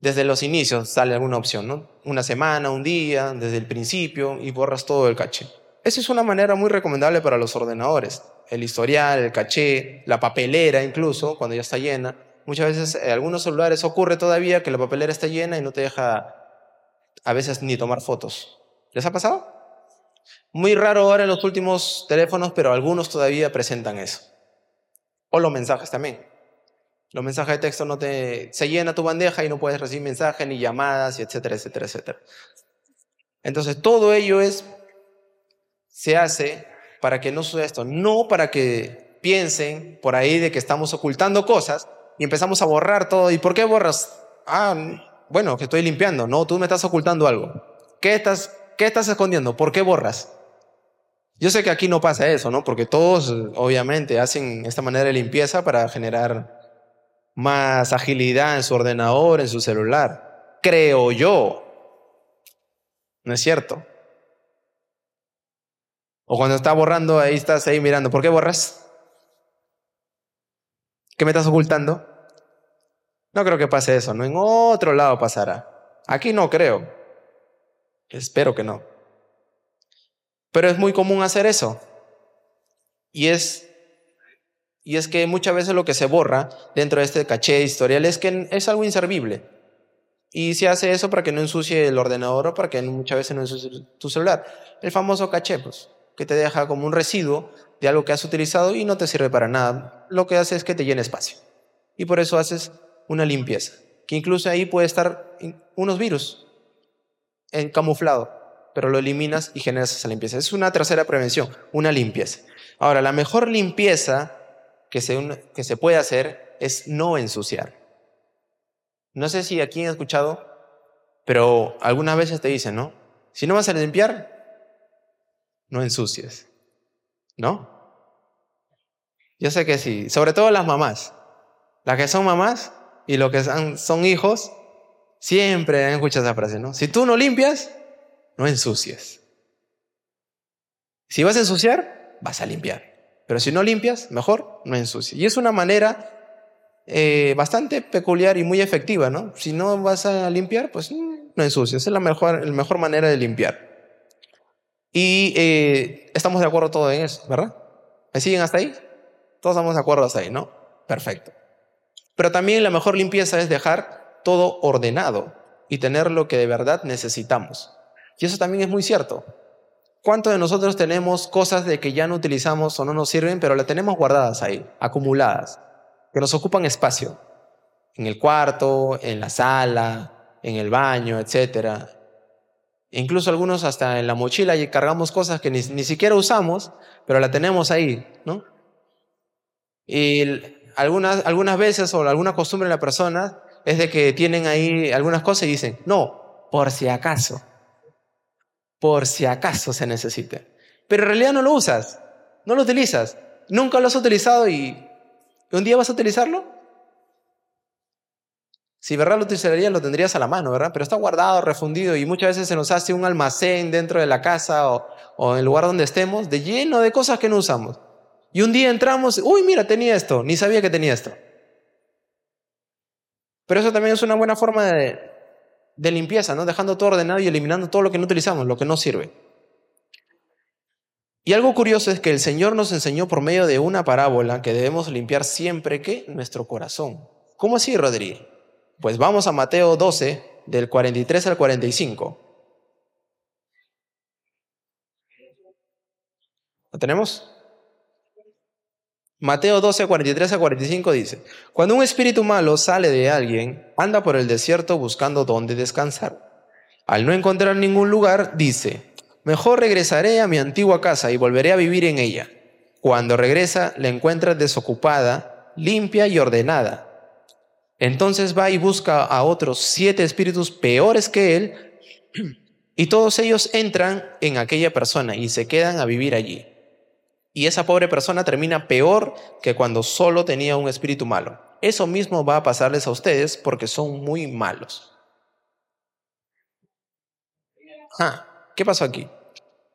desde los inicios sale alguna opción, ¿no? Una semana, un día, desde el principio y borras todo el caché. Esa es una manera muy recomendable para los ordenadores. El historial, el caché, la papelera incluso, cuando ya está llena. Muchas veces en algunos celulares ocurre todavía que la papelera está llena y no te deja a veces ni tomar fotos. ¿Les ha pasado? Muy raro ahora en los últimos teléfonos, pero algunos todavía presentan eso. O los mensajes también. Los mensajes de texto no te... Se llena tu bandeja y no puedes recibir mensajes ni llamadas, y etcétera, etcétera, etcétera. Entonces, todo ello es se hace para que no suceda esto, no para que piensen por ahí de que estamos ocultando cosas y empezamos a borrar todo. ¿Y por qué borras? Ah, bueno, que estoy limpiando. No, tú me estás ocultando algo. ¿Qué estás, qué estás escondiendo? ¿Por qué borras? Yo sé que aquí no pasa eso, ¿no? Porque todos, obviamente, hacen esta manera de limpieza para generar más agilidad en su ordenador, en su celular. Creo yo. ¿No es cierto? O cuando está borrando, ahí estás ahí mirando. ¿Por qué borras? ¿Qué me estás ocultando? No creo que pase eso, ¿no? En otro lado pasará. Aquí no creo. Espero que no. Pero es muy común hacer eso. Y es, y es que muchas veces lo que se borra dentro de este caché historial es que es algo inservible. Y se hace eso para que no ensucie el ordenador o para que muchas veces no ensucie tu celular. El famoso caché, pues. Que te deja como un residuo de algo que has utilizado y no te sirve para nada. Lo que hace es que te llene espacio. Y por eso haces una limpieza, que incluso ahí puede estar unos virus en camuflado, pero lo eliminas y generas esa limpieza. Es una tercera prevención, una limpieza. Ahora, la mejor limpieza que se, que se puede hacer es no ensuciar. No sé si aquí han escuchado, pero algunas veces te dicen, ¿no? Si no vas a limpiar, no ensucies. ¿No? Yo sé que sí, sobre todo las mamás. Las que son mamás y los que son hijos, siempre han escuchado esa frase, ¿no? Si tú no limpias, no ensucies. Si vas a ensuciar, vas a limpiar. Pero si no limpias, mejor no ensucies. Y es una manera eh, bastante peculiar y muy efectiva, ¿no? Si no vas a limpiar, pues mm, no ensucies. Es la mejor, la mejor manera de limpiar. Y eh, estamos de acuerdo todos en eso, ¿verdad? ¿Me siguen hasta ahí? Todos estamos de acuerdo hasta ahí, ¿no? Perfecto. Pero también la mejor limpieza es dejar todo ordenado y tener lo que de verdad necesitamos. Y eso también es muy cierto. ¿Cuántos de nosotros tenemos cosas de que ya no utilizamos o no nos sirven, pero las tenemos guardadas ahí, acumuladas, que nos ocupan espacio? En el cuarto, en la sala, en el baño, etcétera. Incluso algunos hasta en la mochila y cargamos cosas que ni, siquiera usamos, pero la tenemos ahí, ¿no? Y algunas, algunas veces o alguna costumbre de la persona es de que tienen ahí algunas cosas y dicen, no, por si acaso, por si acaso se necesite. Pero en realidad no lo usas, no lo utilizas, nunca lo has utilizado y un día vas a utilizarlo si verdad lo utilizarías, lo tendrías a la mano, ¿verdad? Pero está guardado, refundido y muchas veces se nos hace un almacén dentro de la casa o, en el lugar donde estemos de lleno de cosas que no usamos. Y un día entramos, uy, mira, tenía esto, ni sabía que tenía esto. Pero eso también es una buena forma de, de limpieza, ¿no? Dejando todo ordenado y eliminando todo lo que no utilizamos, lo que no sirve. Y algo curioso es que el Señor nos enseñó por medio de una parábola que debemos limpiar siempre que nuestro corazón. ¿Cómo así, Rodríguez? Pues vamos a Mateo 12, del 43 al 45. ¿Lo tenemos? Mateo 12, 43 a 45 dice, Cuando un espíritu malo sale de alguien, anda por el desierto buscando dónde descansar. Al no encontrar ningún lugar, dice, Mejor regresaré a mi antigua casa y volveré a vivir en ella. Cuando regresa, la encuentra desocupada, limpia y ordenada entonces va y busca a otros siete espíritus peores que él y todos ellos entran en aquella persona y se quedan a vivir allí. Y esa pobre persona termina peor que cuando solo tenía un espíritu malo. Eso mismo va a pasarles a ustedes porque son muy malos. Ah, ¿qué pasó aquí?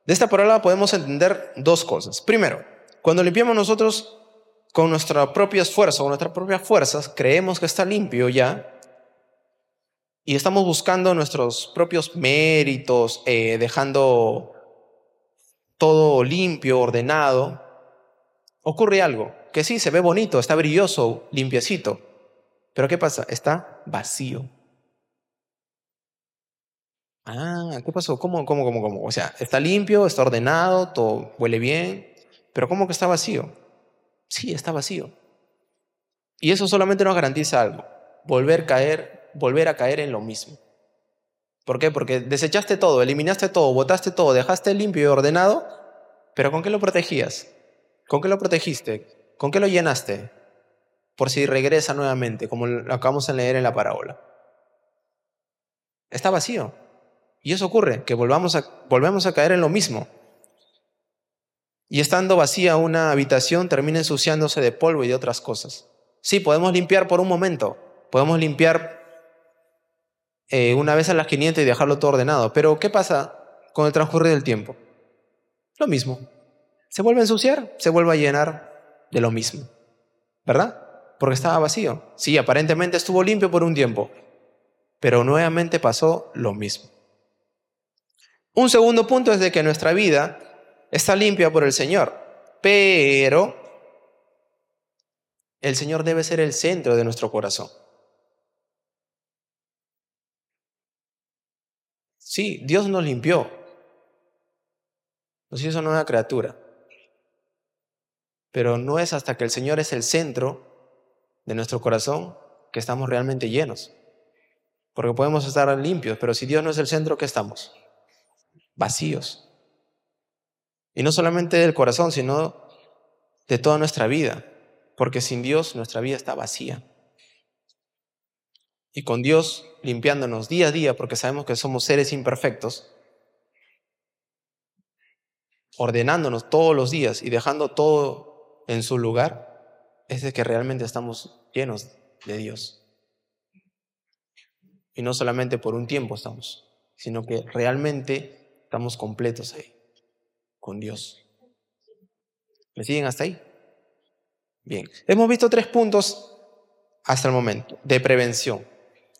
De esta parábola podemos entender dos cosas. Primero, cuando limpiamos nosotros con nuestra propia esfuerzo, con nuestras propias fuerzas, creemos que está limpio ya y estamos buscando nuestros propios méritos, eh, dejando todo limpio, ordenado, ocurre algo, que sí, se ve bonito, está brilloso, limpiecito, pero ¿qué pasa? Está vacío. Ah, ¿qué pasó? ¿Cómo, cómo, cómo, cómo? O sea, está limpio, está ordenado, todo huele bien, pero ¿cómo que está vacío? Sí, está vacío. Y eso solamente nos garantiza algo, volver, caer, volver a caer en lo mismo. ¿Por qué? Porque desechaste todo, eliminaste todo, botaste todo, dejaste limpio y ordenado, pero ¿con qué lo protegías? ¿Con qué lo protegiste? ¿Con qué lo llenaste? Por si regresa nuevamente, como lo acabamos de leer en la parábola. Está vacío. Y eso ocurre, que volvamos a, volvemos a caer en lo mismo y estando vacía una habitación termina ensuciándose de polvo y de otras cosas. Sí, podemos limpiar por un momento, podemos limpiar eh, una vez a las 500 y dejarlo todo ordenado, pero ¿qué pasa con el transcurrir del tiempo? Lo mismo. Se vuelve a ensuciar, se vuelve a llenar de lo mismo, ¿verdad? Porque estaba vacío. Sí, aparentemente estuvo limpio por un tiempo, pero nuevamente pasó lo mismo. Un segundo punto es de que nuestra vida está limpia por el Señor, pero el Señor debe ser el centro de nuestro corazón. Sí, Dios nos limpió, Nos hizo nueva criatura. Pero no es hasta que el Señor es el centro de nuestro corazón que estamos realmente llenos. Porque podemos estar limpios, pero si Dios no es el centro, ¿qué estamos? Vacíos. Y no solamente del corazón, sino de toda nuestra vida. Porque sin Dios nuestra vida está vacía. Y con Dios limpiándonos día a día, porque sabemos que somos seres imperfectos, ordenándonos todos los días y dejando todo en su lugar, es de que realmente estamos llenos de Dios. Y no solamente por un tiempo estamos, sino que realmente estamos completos ahí, con Dios. ¿Me siguen hasta ahí? Bien, hemos visto tres puntos hasta el momento de prevención,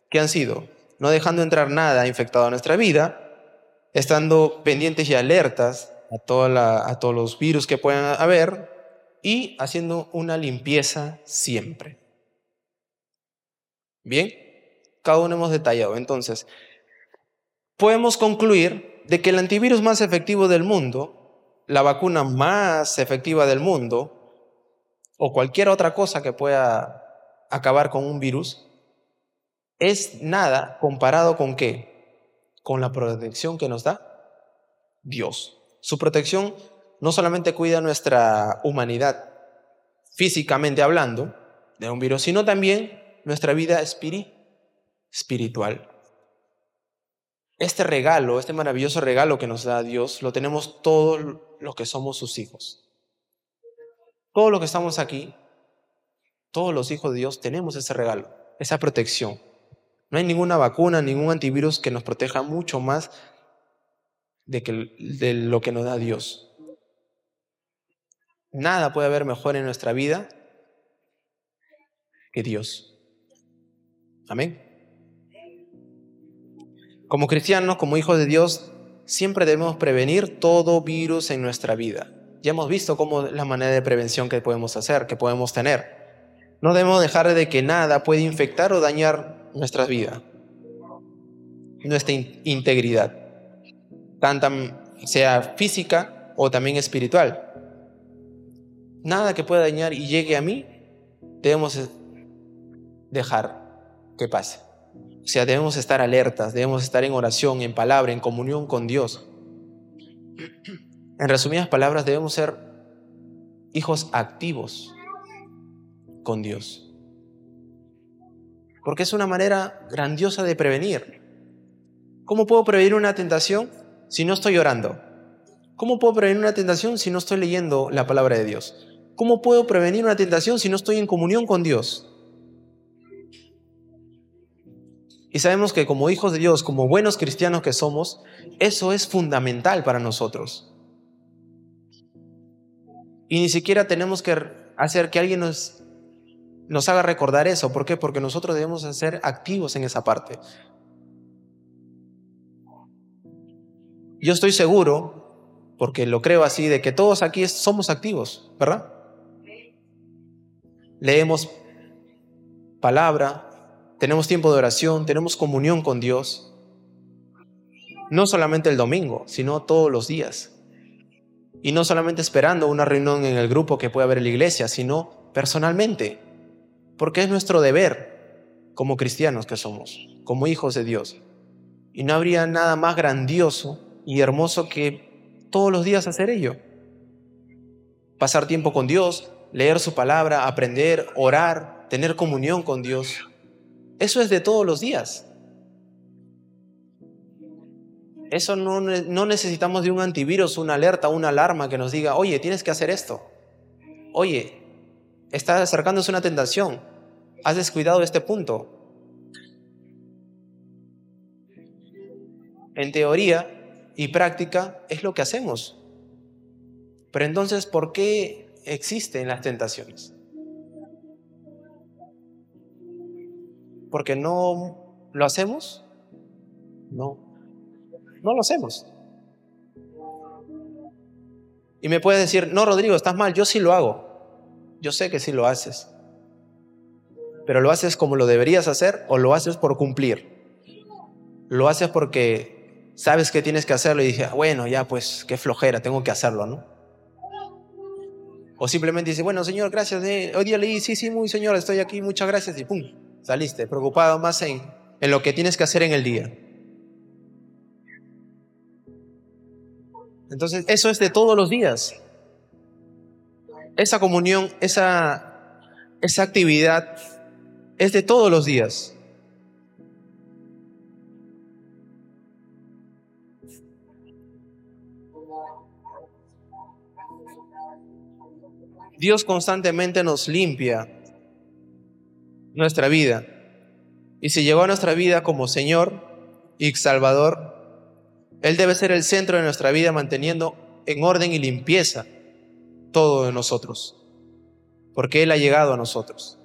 que han sido no dejando entrar nada infectado a nuestra vida, estando pendientes y alertas a, a todos los virus que puedan haber y haciendo una limpieza siempre. Bien, cada uno hemos detallado. Entonces, podemos concluir de que el antivirus más efectivo del mundo, la vacuna más efectiva del mundo, o cualquier otra cosa que pueda acabar con un virus, es nada comparado con qué? Con la protección que nos da Dios. Su protección no solamente cuida nuestra humanidad, físicamente hablando, de un virus, sino también nuestra vida espiritual. Este regalo, este maravilloso regalo que nos da Dios, lo tenemos todos los que somos sus hijos. Todos los que estamos aquí, todos los hijos de Dios, tenemos ese regalo, esa protección. No hay ninguna vacuna, ningún antivirus que nos proteja mucho más de, que, de lo que nos da Dios. Nada puede haber mejor en nuestra vida que Dios. Amén. Como cristianos, como hijos de Dios, siempre debemos prevenir todo virus en nuestra vida. Ya hemos visto cómo la manera de prevención que podemos hacer, que podemos tener. No debemos dejar de que nada puede infectar o dañar nuestra vida, nuestra integridad tanto sea física o también espiritual. Nada que pueda dañar y llegue a mí, debemos dejar que pase. O sea, debemos estar alertas, debemos estar en oración, en palabra, en comunión con Dios. En resumidas palabras, debemos ser hijos activos con Dios. Porque es una manera grandiosa de prevenir. ¿Cómo puedo prevenir una tentación? si no estoy orando? ¿Cómo puedo prevenir una tentación si no estoy leyendo la palabra de Dios? ¿Cómo puedo prevenir una tentación si no estoy en comunión con Dios? Y sabemos que como hijos de Dios, como buenos cristianos que somos, eso es fundamental para nosotros. Y ni siquiera tenemos que hacer que alguien nos, nos haga recordar eso. ¿Por qué? Porque nosotros debemos ser activos en esa parte. Yo estoy seguro, porque lo creo así, de que todos aquí somos activos, ¿verdad? Leemos palabra, tenemos tiempo de oración, tenemos comunión con Dios. No solamente el domingo, sino todos los días. Y no solamente esperando una reunión en el grupo que puede haber en la iglesia, sino personalmente. Porque es nuestro deber como cristianos que somos, como hijos de Dios. Y no habría nada más grandioso y hermoso que todos los días hacer ello. Pasar tiempo con Dios, leer su palabra, aprender, orar, tener comunión con Dios. Eso es de todos los días. Eso no, necesitamos de un antivirus, una alerta, una alarma que nos diga, oye, tienes que hacer esto. Oye, está acercándose una tentación. Has descuidado este punto. En teoría, y práctica es lo que hacemos. Pero entonces, ¿por qué existen las tentaciones? ¿Porque no lo hacemos? No, no lo hacemos. Y me puedes decir, no, Rodrigo, estás mal, yo sí lo hago. Yo sé que sí lo haces. Pero lo haces como lo deberías hacer o lo haces por cumplir. Lo haces porque sabes que tienes que hacerlo y dije, bueno, ya pues, qué flojera, tengo que hacerlo, ¿no? O simplemente dice, bueno, señor, gracias, eh, hoy día leí, sí, sí, muy señor, estoy aquí, muchas gracias, y pum, saliste, preocupado más en, en lo que tienes que hacer en el día. Entonces, eso es de todos los días. Esa comunión, esa, esa actividad es de todos los días. Dios constantemente nos limpia nuestra vida. Y si llegó a nuestra vida como Señor y Salvador, Él debe ser el centro de nuestra vida manteniendo en orden y limpieza todo de nosotros, porque Él ha llegado a nosotros.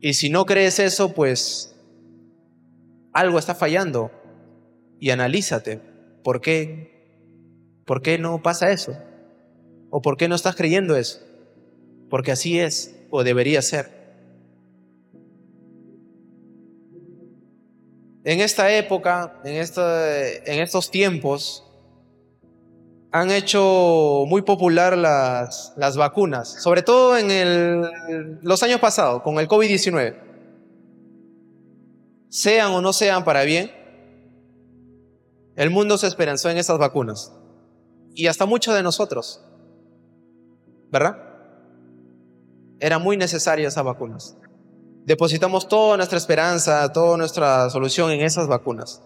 Y si no crees eso, pues algo está fallando y analízate. ¿Por qué? ¿Por qué no pasa eso? ¿O por qué no estás creyendo eso? Porque así es o debería ser. En esta época, en, en estos tiempos, han hecho muy popular las, las vacunas, sobre todo en el, los años pasados, con el COVID-19. Sean o no sean para bien, el mundo se esperanzó en esas vacunas. Y hasta muchos de nosotros. ¿verdad? Era muy necesaria esas vacunas. Depositamos toda nuestra esperanza, toda nuestra solución en esas vacunas.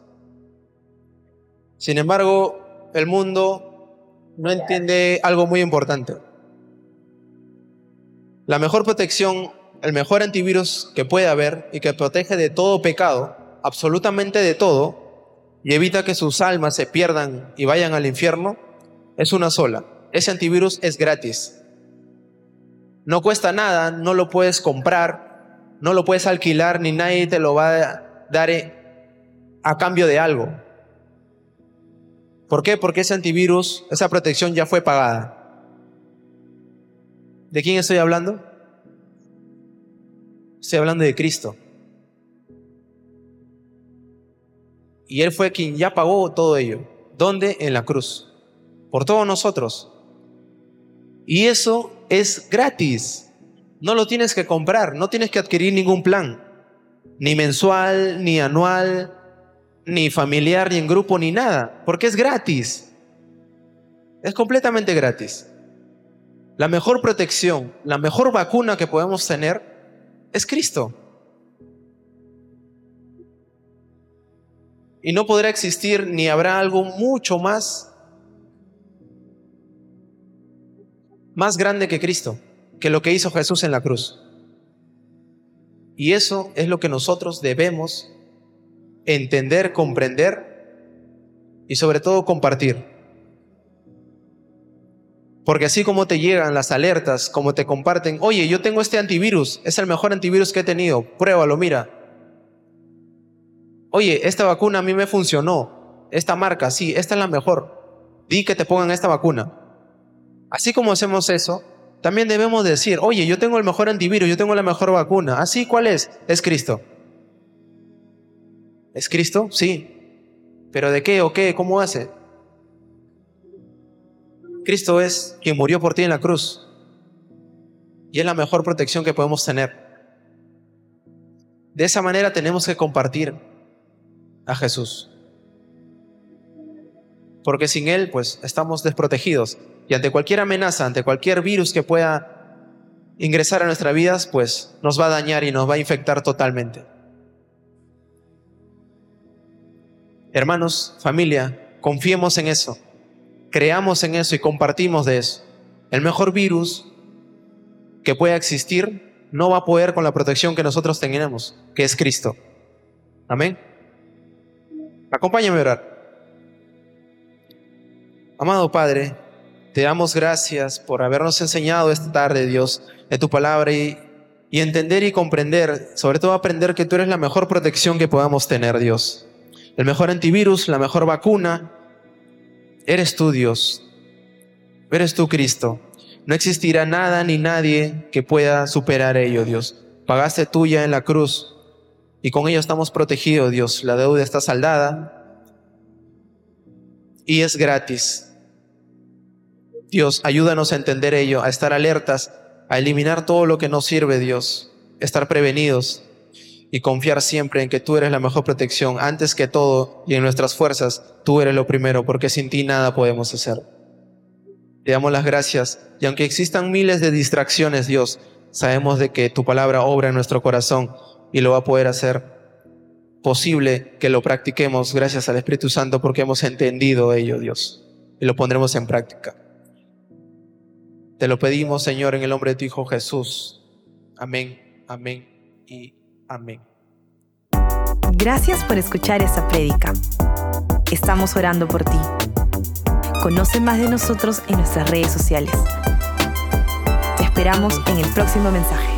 Sin embargo, el mundo no entiende algo muy importante. La mejor protección, el mejor antivirus que puede haber y que protege de todo pecado, absolutamente de todo, y evita que sus almas se pierdan y vayan al infierno, es una sola. Ese antivirus es gratis. No cuesta nada, no lo puedes comprar, no lo puedes alquilar, ni nadie te lo va a dar eh, a cambio de algo. ¿Por qué? Porque ese antivirus, esa protección ya fue pagada. ¿De quién estoy hablando? Estoy hablando de Cristo. Y Él fue quien ya pagó todo ello. ¿Dónde? En la cruz. Por todos nosotros. Y eso es gratis. No lo tienes que comprar, no tienes que adquirir ningún plan. Ni mensual, ni anual, ni familiar, ni en grupo, ni nada. Porque es gratis. Es completamente gratis. La mejor protección, la mejor vacuna que podemos tener es Cristo. Y no podrá existir ni habrá algo mucho más más grande que Cristo, que lo que hizo Jesús en la cruz. Y eso es lo que nosotros debemos entender, comprender y sobre todo compartir. Porque así como te llegan las alertas, como te comparten, oye, yo tengo este antivirus, es el mejor antivirus que he tenido, pruébalo, mira. Oye, esta vacuna a mí me funcionó, esta marca, sí, esta es la mejor. Di que te pongan esta vacuna. Así como hacemos eso, también debemos decir, oye, yo tengo el mejor antivirus, yo tengo la mejor vacuna. ¿Así cuál es? Es Cristo. ¿Es Cristo? Sí. ¿Pero de qué o qué? ¿Cómo hace? Cristo es quien murió por ti en la cruz. Y es la mejor protección que podemos tener. De esa manera tenemos que compartir a Jesús. Porque sin Él, pues, estamos desprotegidos. Y ante cualquier amenaza, ante cualquier virus que pueda ingresar a nuestras vidas, pues nos va a dañar y nos va a infectar totalmente. Hermanos, familia, confiemos en eso, creamos en eso y compartimos de eso. El mejor virus que pueda existir no va a poder con la protección que nosotros tenemos, que es Cristo. Amén. Acompáñame a orar. Amado Padre, te damos gracias por habernos enseñado esta tarde, Dios, de tu palabra y, y entender y comprender, sobre todo aprender que tú eres la mejor protección que podamos tener, Dios. El mejor antivirus, la mejor vacuna. Eres tú, Dios. Eres tú, Cristo. No existirá nada ni nadie que pueda superar ello, Dios. Pagaste tuya en la cruz Y con ello estamos protegidos, Dios. La deuda está saldada y es gratis. Dios, ayúdanos a entender ello, a estar alertas, a eliminar todo lo que no sirve, Dios, estar prevenidos y confiar siempre en que tú eres la mejor protección. Antes que todo y en nuestras fuerzas, tú eres lo primero, porque sin ti nada podemos hacer. Te damos las gracias y aunque existan miles de distracciones, Dios, sabemos de que tu palabra obra en nuestro corazón y lo va a poder hacer posible que lo practiquemos gracias al Espíritu Santo porque hemos entendido ello, Dios, y lo pondremos en práctica. Te lo pedimos, Señor, en el nombre de tu Hijo Jesús. Amén, amén y amén. Gracias por escuchar esta prédica. Estamos orando por ti. Conoce más de nosotros en nuestras redes sociales. Te esperamos en el próximo mensaje.